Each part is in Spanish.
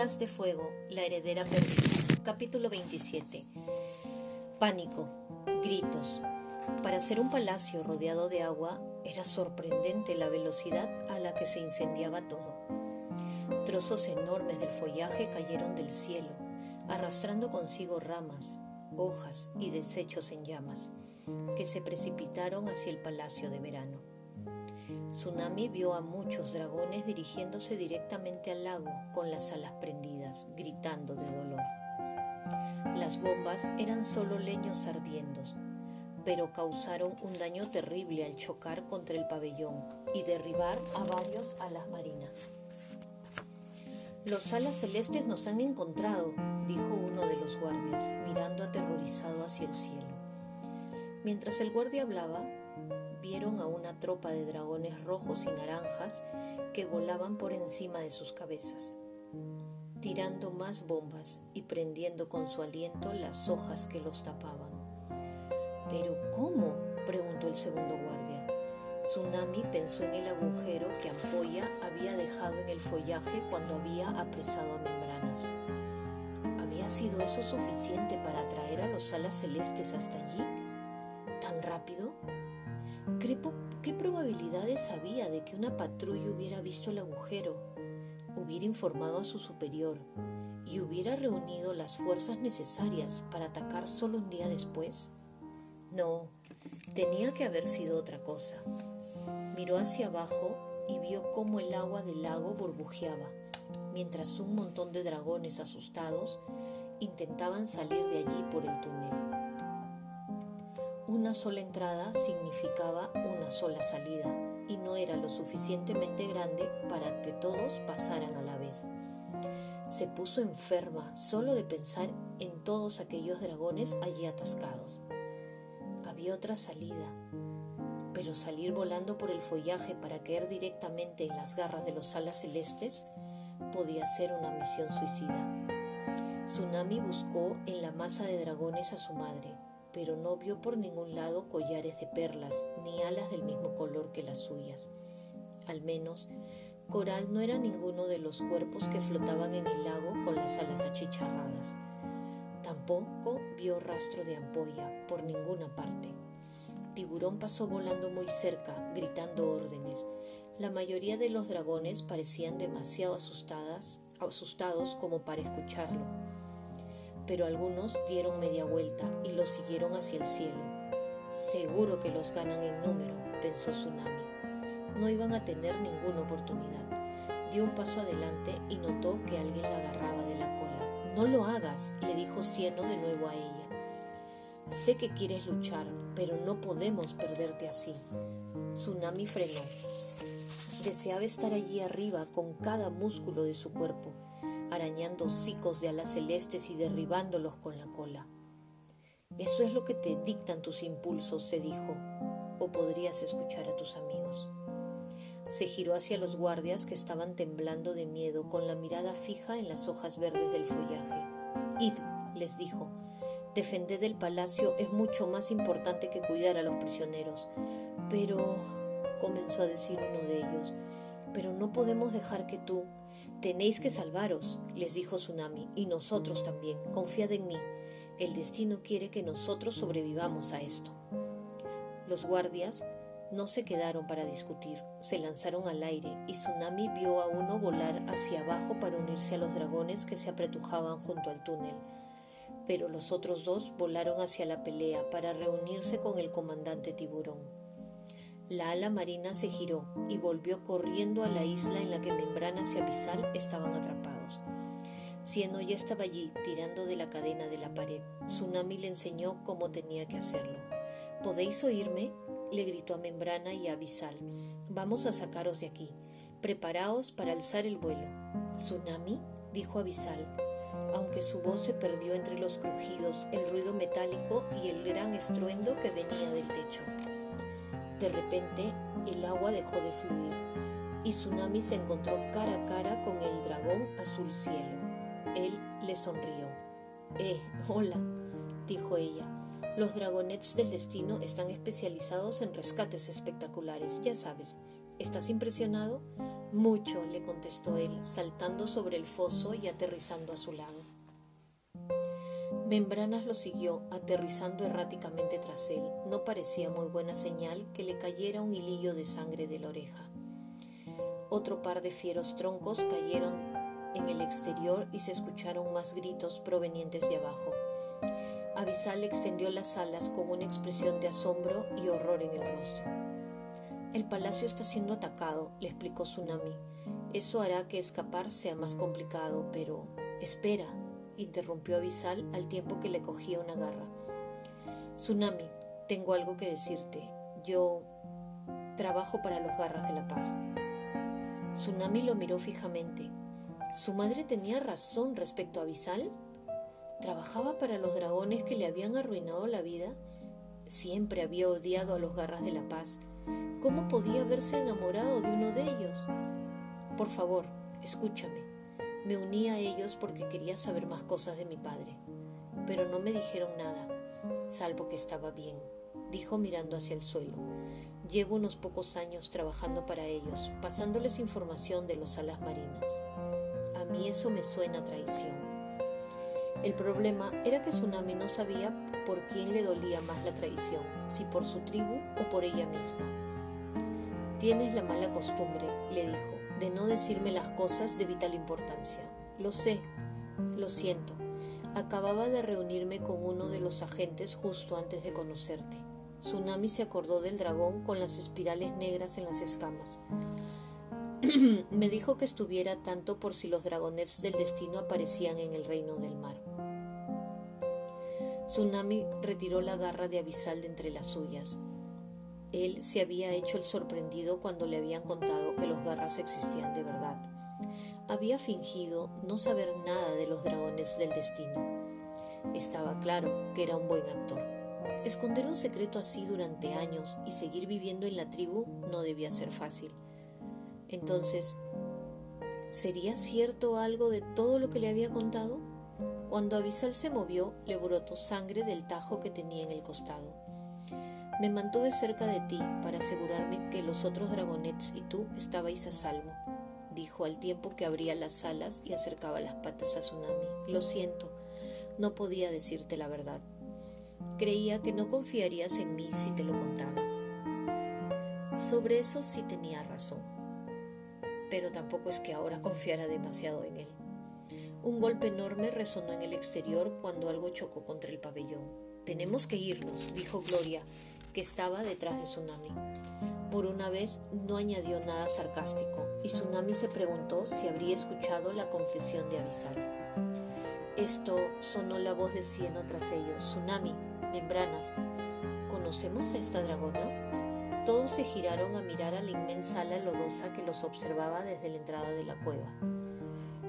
De Fuego, la heredera perdida. Capítulo 27. Pánico, gritos. Para ser un palacio rodeado de agua, era sorprendente la velocidad a la que se incendiaba todo. Trozos enormes del follaje cayeron del cielo, arrastrando consigo ramas, hojas y desechos en llamas, que se precipitaron hacia el palacio de verano. Tsunami vio a muchos dragones dirigiéndose directamente al lago con las alas prendidas, gritando de dolor. Las bombas eran solo leños ardiendo, pero causaron un daño terrible al chocar contra el pabellón y derribar a varios alas marinas. Los alas celestes nos han encontrado, dijo uno de los guardias, mirando aterrorizado hacia el cielo. Mientras el guardia hablaba, vieron a una tropa de dragones rojos y naranjas que volaban por encima de sus cabezas, tirando más bombas y prendiendo con su aliento las hojas que los tapaban. ¿Pero cómo? preguntó el segundo guardia. Tsunami pensó en el agujero que Ampolla había dejado en el follaje cuando había apresado a Membranas. ¿Había sido eso suficiente para atraer a los alas celestes hasta allí? ¿Qué probabilidades había de que una patrulla hubiera visto el agujero, hubiera informado a su superior y hubiera reunido las fuerzas necesarias para atacar solo un día después? No, tenía que haber sido otra cosa. Miró hacia abajo y vio cómo el agua del lago burbujeaba, mientras un montón de dragones asustados intentaban salir de allí por el túnel. Una sola entrada significaba una sola salida y no era lo suficientemente grande para que todos pasaran a la vez. Se puso enferma solo de pensar en todos aquellos dragones allí atascados. Había otra salida, pero salir volando por el follaje para caer directamente en las garras de los alas celestes podía ser una misión suicida. Tsunami buscó en la masa de dragones a su madre, pero no vio por ningún lado collares de perlas ni alas del mismo color que las suyas. Al menos, Coral no era ninguno de los cuerpos que flotaban en el lago con las alas achicharradas. Tampoco vio rastro de ampolla por ninguna parte. Tiburón pasó volando muy cerca, gritando órdenes. La mayoría de los dragones parecían demasiado asustadas, asustados como para escucharlo pero algunos dieron media vuelta y los siguieron hacia el cielo. Seguro que los ganan en número, pensó Tsunami. No iban a tener ninguna oportunidad. Dio un paso adelante y notó que alguien la agarraba de la cola. No lo hagas, le dijo Cieno de nuevo a ella. Sé que quieres luchar, pero no podemos perderte así. Tsunami frenó. Deseaba estar allí arriba con cada músculo de su cuerpo arañando hocicos de alas celestes y derribándolos con la cola. Eso es lo que te dictan tus impulsos, se dijo, o podrías escuchar a tus amigos. Se giró hacia los guardias que estaban temblando de miedo con la mirada fija en las hojas verdes del follaje. Id, les dijo, defender el palacio es mucho más importante que cuidar a los prisioneros. Pero, comenzó a decir uno de ellos, pero no podemos dejar que tú, Tenéis que salvaros, les dijo Tsunami, y nosotros también. Confiad en mí. El destino quiere que nosotros sobrevivamos a esto. Los guardias no se quedaron para discutir, se lanzaron al aire y Tsunami vio a uno volar hacia abajo para unirse a los dragones que se apretujaban junto al túnel. Pero los otros dos volaron hacia la pelea para reunirse con el comandante tiburón. La ala marina se giró y volvió corriendo a la isla en la que Membranas y Abisal estaban atrapados. Cieno ya estaba allí, tirando de la cadena de la pared. Tsunami le enseñó cómo tenía que hacerlo. ¿Podéis oírme? le gritó a Membrana y a Abisal. Vamos a sacaros de aquí. Preparaos para alzar el vuelo. ¿Tsunami? dijo Abisal, aunque su voz se perdió entre los crujidos, el ruido metálico y el gran estruendo que venía del techo. De repente, el agua dejó de fluir y Tsunami se encontró cara a cara con el dragón azul cielo. Él le sonrió. Eh, hola, dijo ella. Los dragonets del destino están especializados en rescates espectaculares, ya sabes. ¿Estás impresionado? Mucho, le contestó él, saltando sobre el foso y aterrizando a su lado. Membranas lo siguió, aterrizando erráticamente tras él. No parecía muy buena señal que le cayera un hilillo de sangre de la oreja. Otro par de fieros troncos cayeron en el exterior y se escucharon más gritos provenientes de abajo. Avisal extendió las alas con una expresión de asombro y horror en el rostro. El palacio está siendo atacado, le explicó Tsunami. Eso hará que escapar sea más complicado, pero... Espera, interrumpió Avisal al tiempo que le cogía una garra. Tsunami, tengo algo que decirte. Yo trabajo para los garras de la paz. Tsunami lo miró fijamente. ¿Su madre tenía razón respecto a Avisal? ¿Trabajaba para los dragones que le habían arruinado la vida? Siempre había odiado a los garras de la paz ¿Cómo podía haberse enamorado de uno de ellos? Por favor, escúchame. Me uní a ellos porque quería saber más cosas de mi padre, pero no me dijeron nada, salvo que estaba bien, dijo mirando hacia el suelo. Llevo unos pocos años trabajando para ellos, pasándoles información de los alas marinas. A mí eso me suena traición. El problema era que Tsunami no sabía por quién le dolía más la traición, si por su tribu o por ella misma. Tienes la mala costumbre, le dijo, de no decirme las cosas de vital importancia. Lo sé, lo siento. Acababa de reunirme con uno de los agentes justo antes de conocerte. Tsunami se acordó del dragón con las espirales negras en las escamas. Me dijo que estuviera tanto por si los dragonets del destino aparecían en el reino del mar. Tsunami retiró la garra de Abisal de entre las suyas. Él se había hecho el sorprendido cuando le habían contado que los garras existían de verdad. Había fingido no saber nada de los dragones del destino. Estaba claro que era un buen actor. Esconder un secreto así durante años y seguir viviendo en la tribu no debía ser fácil. Entonces, ¿sería cierto algo de todo lo que le había contado? Cuando Avisal se movió, le brotó sangre del tajo que tenía en el costado. Me mantuve cerca de ti para asegurarme que los otros dragonets y tú estabais a salvo, dijo al tiempo que abría las alas y acercaba las patas a Tsunami. Lo siento, no podía decirte la verdad. Creía que no confiarías en mí si te lo contaba. Sobre eso sí tenía razón, pero tampoco es que ahora confiara demasiado en él. Un golpe enorme resonó en el exterior cuando algo chocó contra el pabellón. Tenemos que irnos, dijo Gloria, que estaba detrás de Tsunami. Por una vez no añadió nada sarcástico y Tsunami se preguntó si habría escuchado la confesión de Avisal. Esto sonó la voz de Cieno tras ellos. Tsunami, membranas, ¿conocemos a esta dragona? Todos se giraron a mirar a la inmensa ala lodosa que los observaba desde la entrada de la cueva.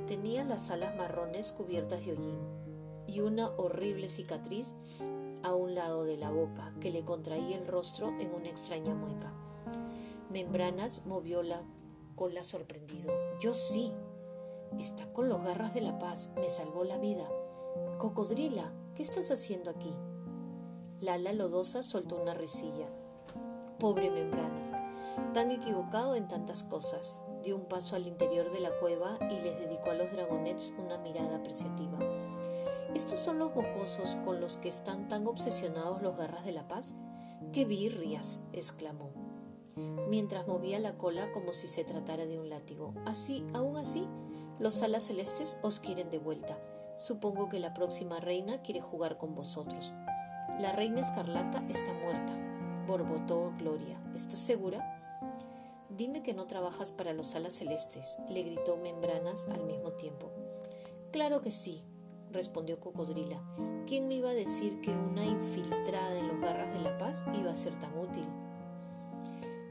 Tenía las alas marrones cubiertas de hollín y una horrible cicatriz a un lado de la boca, que le contraía el rostro en una extraña mueca. Membranas movió la cola sorprendido. Yo sí. Está con los garras de la paz. Me salvó la vida. Cocodrila, ¿qué estás haciendo aquí? Lala lodosa soltó una risilla. Pobre Membranas, tan equivocado en tantas cosas. Dio un paso al interior de la cueva y les dedicó a los dragonets una mirada apreciativa. ¿Estos son los mocosos con los que están tan obsesionados los garras de la paz? ¡Qué birrias! exclamó, mientras movía la cola como si se tratara de un látigo. Así, aún así, los alas celestes os quieren de vuelta. Supongo que la próxima reina quiere jugar con vosotros. La reina escarlata está muerta, borbotó Gloria. ¿Estás segura? Dime que no trabajas para los alas celestes, le gritó Membranas al mismo tiempo. Claro que sí, respondió Cocodrila. ¿Quién me iba a decir que una infiltrada en los garras de la paz iba a ser tan útil?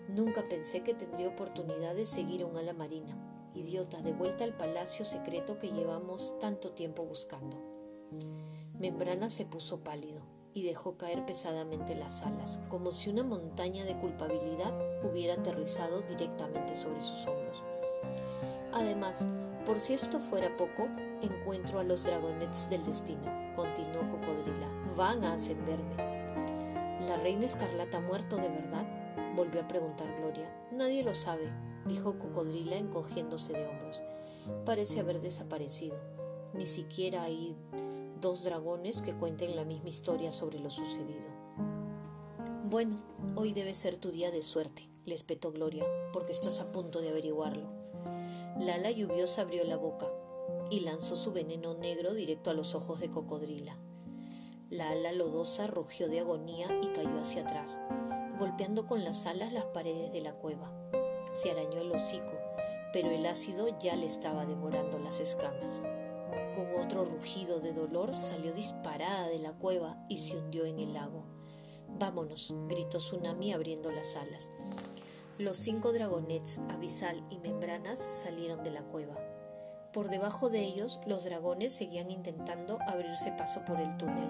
Nunca pensé que tendría oportunidad de seguir a un ala marina. Idiota, de vuelta al palacio secreto que llevamos tanto tiempo buscando. Membrana se puso pálido y dejó caer pesadamente las alas, como si una montaña de culpabilidad hubiera aterrizado directamente sobre sus hombros. Además, por si esto fuera poco, encuentro a los dragonets del destino, continuó Cocodrila. Van a ascenderme. ¿La reina escarlata ha muerto de verdad? volvió a preguntar Gloria. Nadie lo sabe, dijo Cocodrila encogiéndose de hombros. Parece haber desaparecido. Ni siquiera hay dos dragones que cuenten la misma historia sobre lo sucedido. Bueno, hoy debe ser tu día de suerte, le espetó Gloria, porque estás a punto de averiguarlo. La ala lluviosa abrió la boca y lanzó su veneno negro directo a los ojos de Cocodrila. La ala lodosa rugió de agonía y cayó hacia atrás, golpeando con las alas las paredes de la cueva. Se arañó el hocico, pero el ácido ya le estaba devorando las escamas. Con otro rugido de dolor salió disparada de la cueva y se hundió en el lago. Vámonos, gritó Tsunami abriendo las alas. Los cinco dragonets, Avisal y Membranas salieron de la cueva. Por debajo de ellos, los dragones seguían intentando abrirse paso por el túnel,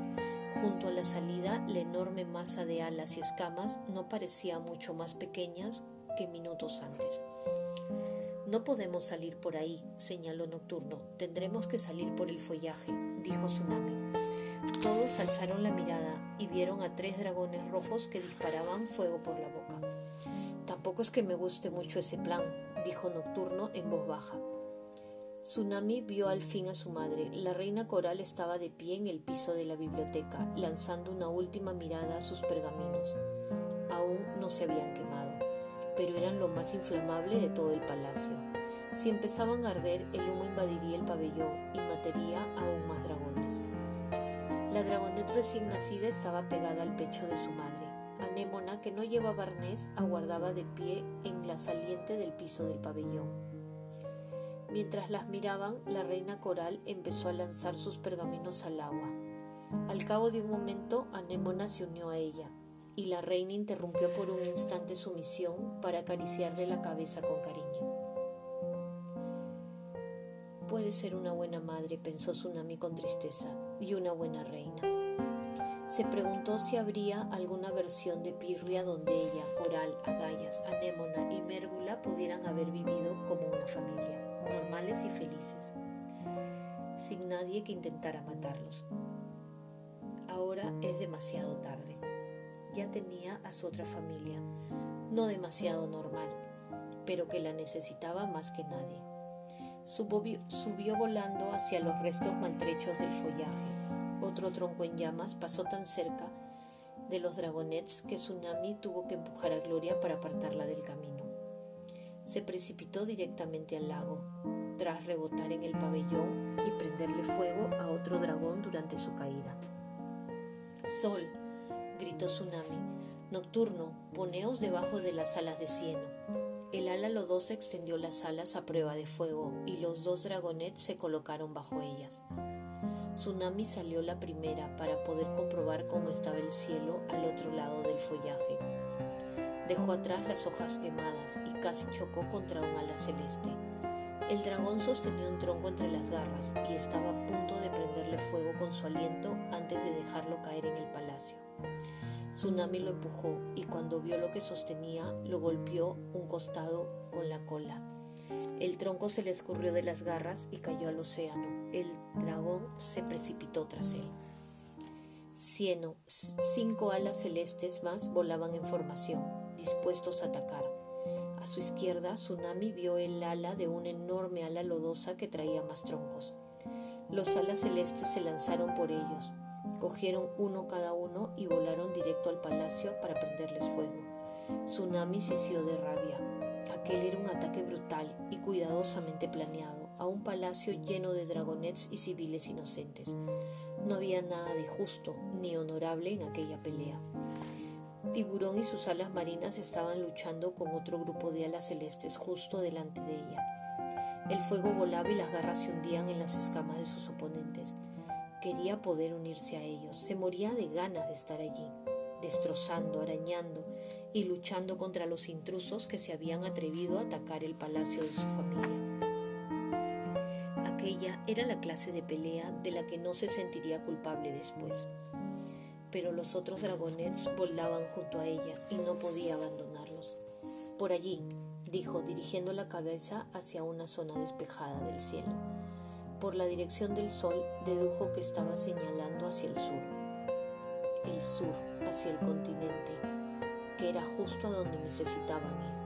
Junto a la salida, la enorme masa de alas y escamas no parecía mucho más pequeñas que minutos antes. No podemos salir por ahí, señaló Nocturno. Tendremos que salir por el follaje, dijo Tsunami. Todos alzaron la mirada y vieron a tres dragones rojos que disparaban fuego por la boca. Tampoco es que me guste mucho ese plan, dijo Nocturno en voz baja. Tsunami vio al fin a su madre. La reina coral estaba de pie en el piso de la biblioteca, lanzando una última mirada a sus pergaminos. Aún no se habían quemado, pero eran lo más inflamable de todo el palacio. Si empezaban a arder, el humo invadiría el pabellón y mataría aún más dragones. La dragonet recién nacida estaba pegada al pecho de su madre. Anémona, que no llevaba arnés, aguardaba de pie en la saliente del piso del pabellón. Mientras las miraban, la reina coral empezó a lanzar sus pergaminos al agua. Al cabo de un momento, Anémona se unió a ella, y la reina interrumpió por un instante su misión para acariciarle la cabeza con cariño. Puede ser una buena madre, pensó Tsunami con tristeza, y una buena reina. Se preguntó si habría alguna versión de Pirria donde ella, Coral, Agallas, Anémona y Mérgula pudieran haber vivido como una familia normales y felices, sin nadie que intentara matarlos. Ahora es demasiado tarde. Ya tenía a su otra familia, no demasiado normal, pero que la necesitaba más que nadie. Subió, subió volando hacia los restos maltrechos del follaje. Otro tronco en llamas pasó tan cerca de los dragonets que Tsunami tuvo que empujar a Gloria para apartarla del camino se precipitó directamente al lago, tras rebotar en el pabellón y prenderle fuego a otro dragón durante su caída. Sol, gritó Tsunami, nocturno, poneos debajo de las alas de cieno. El ala lodosa extendió las alas a prueba de fuego y los dos dragonets se colocaron bajo ellas. Tsunami salió la primera para poder comprobar cómo estaba el cielo al otro lado del follaje. Dejó atrás las hojas quemadas y casi chocó contra un ala celeste. El dragón sostenía un tronco entre las garras y estaba a punto de prenderle fuego con su aliento antes de dejarlo caer en el palacio. Tsunami lo empujó y cuando vio lo que sostenía, lo golpeó un costado con la cola. El tronco se le escurrió de las garras y cayó al océano. El dragón se precipitó tras él. Cieno, cinco alas celestes más volaban en formación dispuestos a atacar. A su izquierda, Tsunami vio el ala de una enorme ala lodosa que traía más troncos. Los alas celestes se lanzaron por ellos, cogieron uno cada uno y volaron directo al palacio para prenderles fuego. Tsunami sisió de rabia. Aquel era un ataque brutal y cuidadosamente planeado a un palacio lleno de dragonets y civiles inocentes. No había nada de justo ni honorable en aquella pelea. Tiburón y sus alas marinas estaban luchando con otro grupo de alas celestes justo delante de ella. El fuego volaba y las garras se hundían en las escamas de sus oponentes. Quería poder unirse a ellos, se moría de ganas de estar allí, destrozando, arañando y luchando contra los intrusos que se habían atrevido a atacar el palacio de su familia. Era la clase de pelea de la que no se sentiría culpable después pero los otros dragonets volaban junto a ella y no podía abandonarlos. Por allí, dijo, dirigiendo la cabeza hacia una zona despejada del cielo. Por la dirección del sol, dedujo que estaba señalando hacia el sur. El sur, hacia el continente, que era justo a donde necesitaban ir.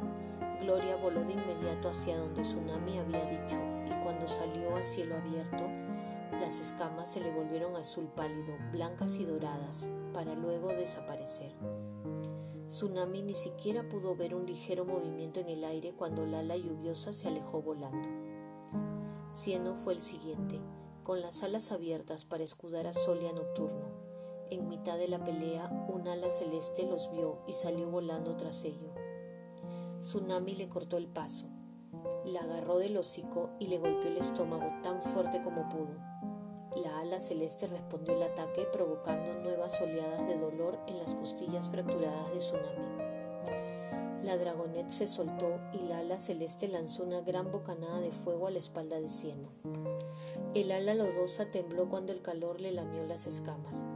Gloria voló de inmediato hacia donde Tsunami había dicho y cuando salió a cielo abierto, las escamas se le volvieron azul pálido, blancas y doradas, para luego desaparecer. Tsunami ni siquiera pudo ver un ligero movimiento en el aire cuando la ala lluviosa se alejó volando. Cieno fue el siguiente, con las alas abiertas para escudar a Solia nocturno. En mitad de la pelea, un ala celeste los vio y salió volando tras ello. Tsunami le cortó el paso, la agarró del hocico y le golpeó el estómago tan fuerte como pudo. La ala celeste respondió el ataque provocando nuevas oleadas de dolor en las costillas fracturadas de Tsunami. La dragonet se soltó y la ala celeste lanzó una gran bocanada de fuego a la espalda de Cieno. El ala lodosa tembló cuando el calor le lamió las escamas,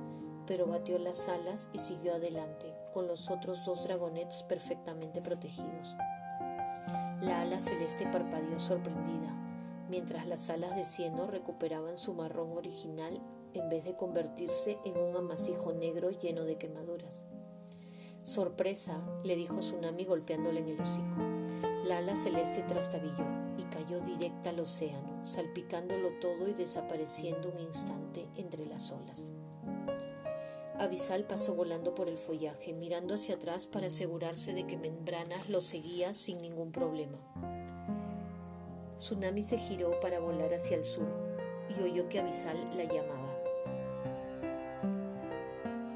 pero batió las alas y siguió adelante, con los otros dos dragonets perfectamente protegidos. La ala celeste parpadeó sorprendida, mientras las alas de cieno recuperaban su marrón original en vez de convertirse en un amasijo negro lleno de quemaduras. Sorpresa, le dijo Tsunami golpeándole en el hocico. La ala celeste trastabilló y cayó directa al océano, salpicándolo todo y desapareciendo un instante entre las olas. Avisal pasó volando por el follaje, mirando hacia atrás para asegurarse de que Membranas lo seguía sin ningún problema. Tsunami se giró para volar hacia el sur y oyó que Avisal la llamaba.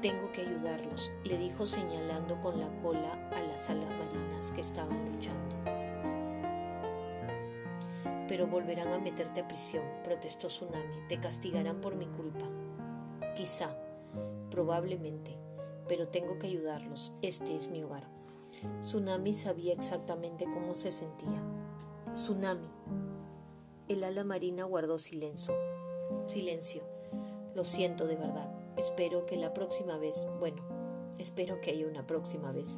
Tengo que ayudarlos, le dijo señalando con la cola a las alas marinas que estaban luchando. Pero volverán a meterte a prisión, protestó Tsunami. Te castigarán por mi culpa. Quizá, probablemente, pero tengo que ayudarlos. Este es mi hogar. Tsunami sabía exactamente cómo se sentía. Tsunami. El ala marina guardó silencio. Silencio. Lo siento de verdad. Espero que la próxima vez, bueno, espero que haya una próxima vez,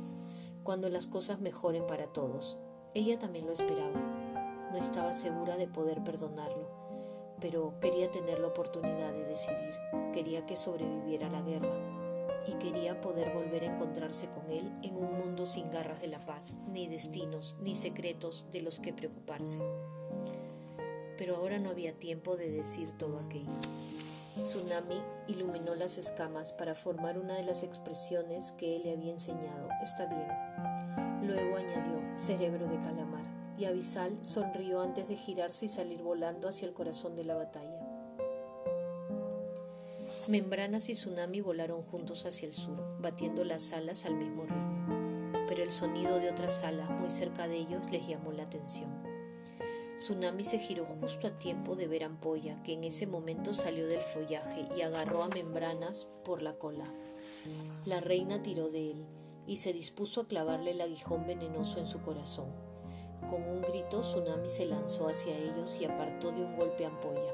cuando las cosas mejoren para todos. Ella también lo esperaba. No estaba segura de poder perdonarlo, pero quería tener la oportunidad de decidir. Quería que sobreviviera la guerra y quería poder volver a encontrarse con él en un mundo sin garras de la paz, ni destinos, ni secretos de los que preocuparse. Pero ahora no había tiempo de decir todo aquello. Tsunami iluminó las escamas para formar una de las expresiones que él le había enseñado. Está bien. Luego añadió, cerebro de calamar, y Avisal sonrió antes de girarse y salir volando hacia el corazón de la batalla. Membranas y Tsunami volaron juntos hacia el sur, batiendo las alas al mismo ritmo, pero el sonido de otras alas muy cerca de ellos les llamó la atención. Tsunami se giró justo a tiempo de ver a Ampolla, que en ese momento salió del follaje y agarró a Membranas por la cola. La reina tiró de él y se dispuso a clavarle el aguijón venenoso en su corazón. Con un grito, Tsunami se lanzó hacia ellos y apartó de un golpe Ampolla.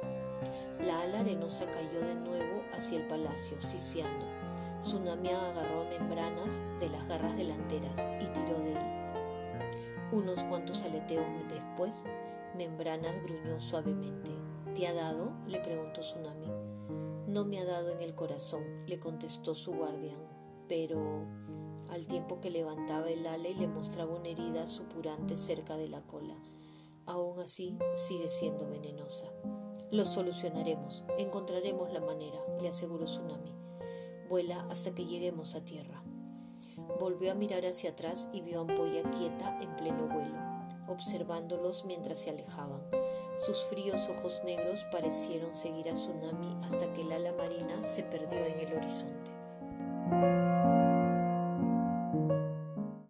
La ala arenosa cayó de nuevo hacia el palacio, siseando. Tsunami agarró a Membranas de las garras delanteras y tiró de él. Unos cuantos aleteos después, Membranas gruñó suavemente. ¿Te ha dado? le preguntó Tsunami. No me ha dado en el corazón, le contestó su guardián, pero al tiempo que levantaba el ala y le mostraba una herida supurante cerca de la cola. Aún así, sigue siendo venenosa. Lo solucionaremos, encontraremos la manera, le aseguró Tsunami. Vuela hasta que lleguemos a tierra. Volvió a mirar hacia atrás y vio a Ampolla quieta en pleno vuelo, observándolos mientras se alejaban. Sus fríos ojos negros parecieron seguir a Tsunami hasta que el ala marina se perdió en el horizonte.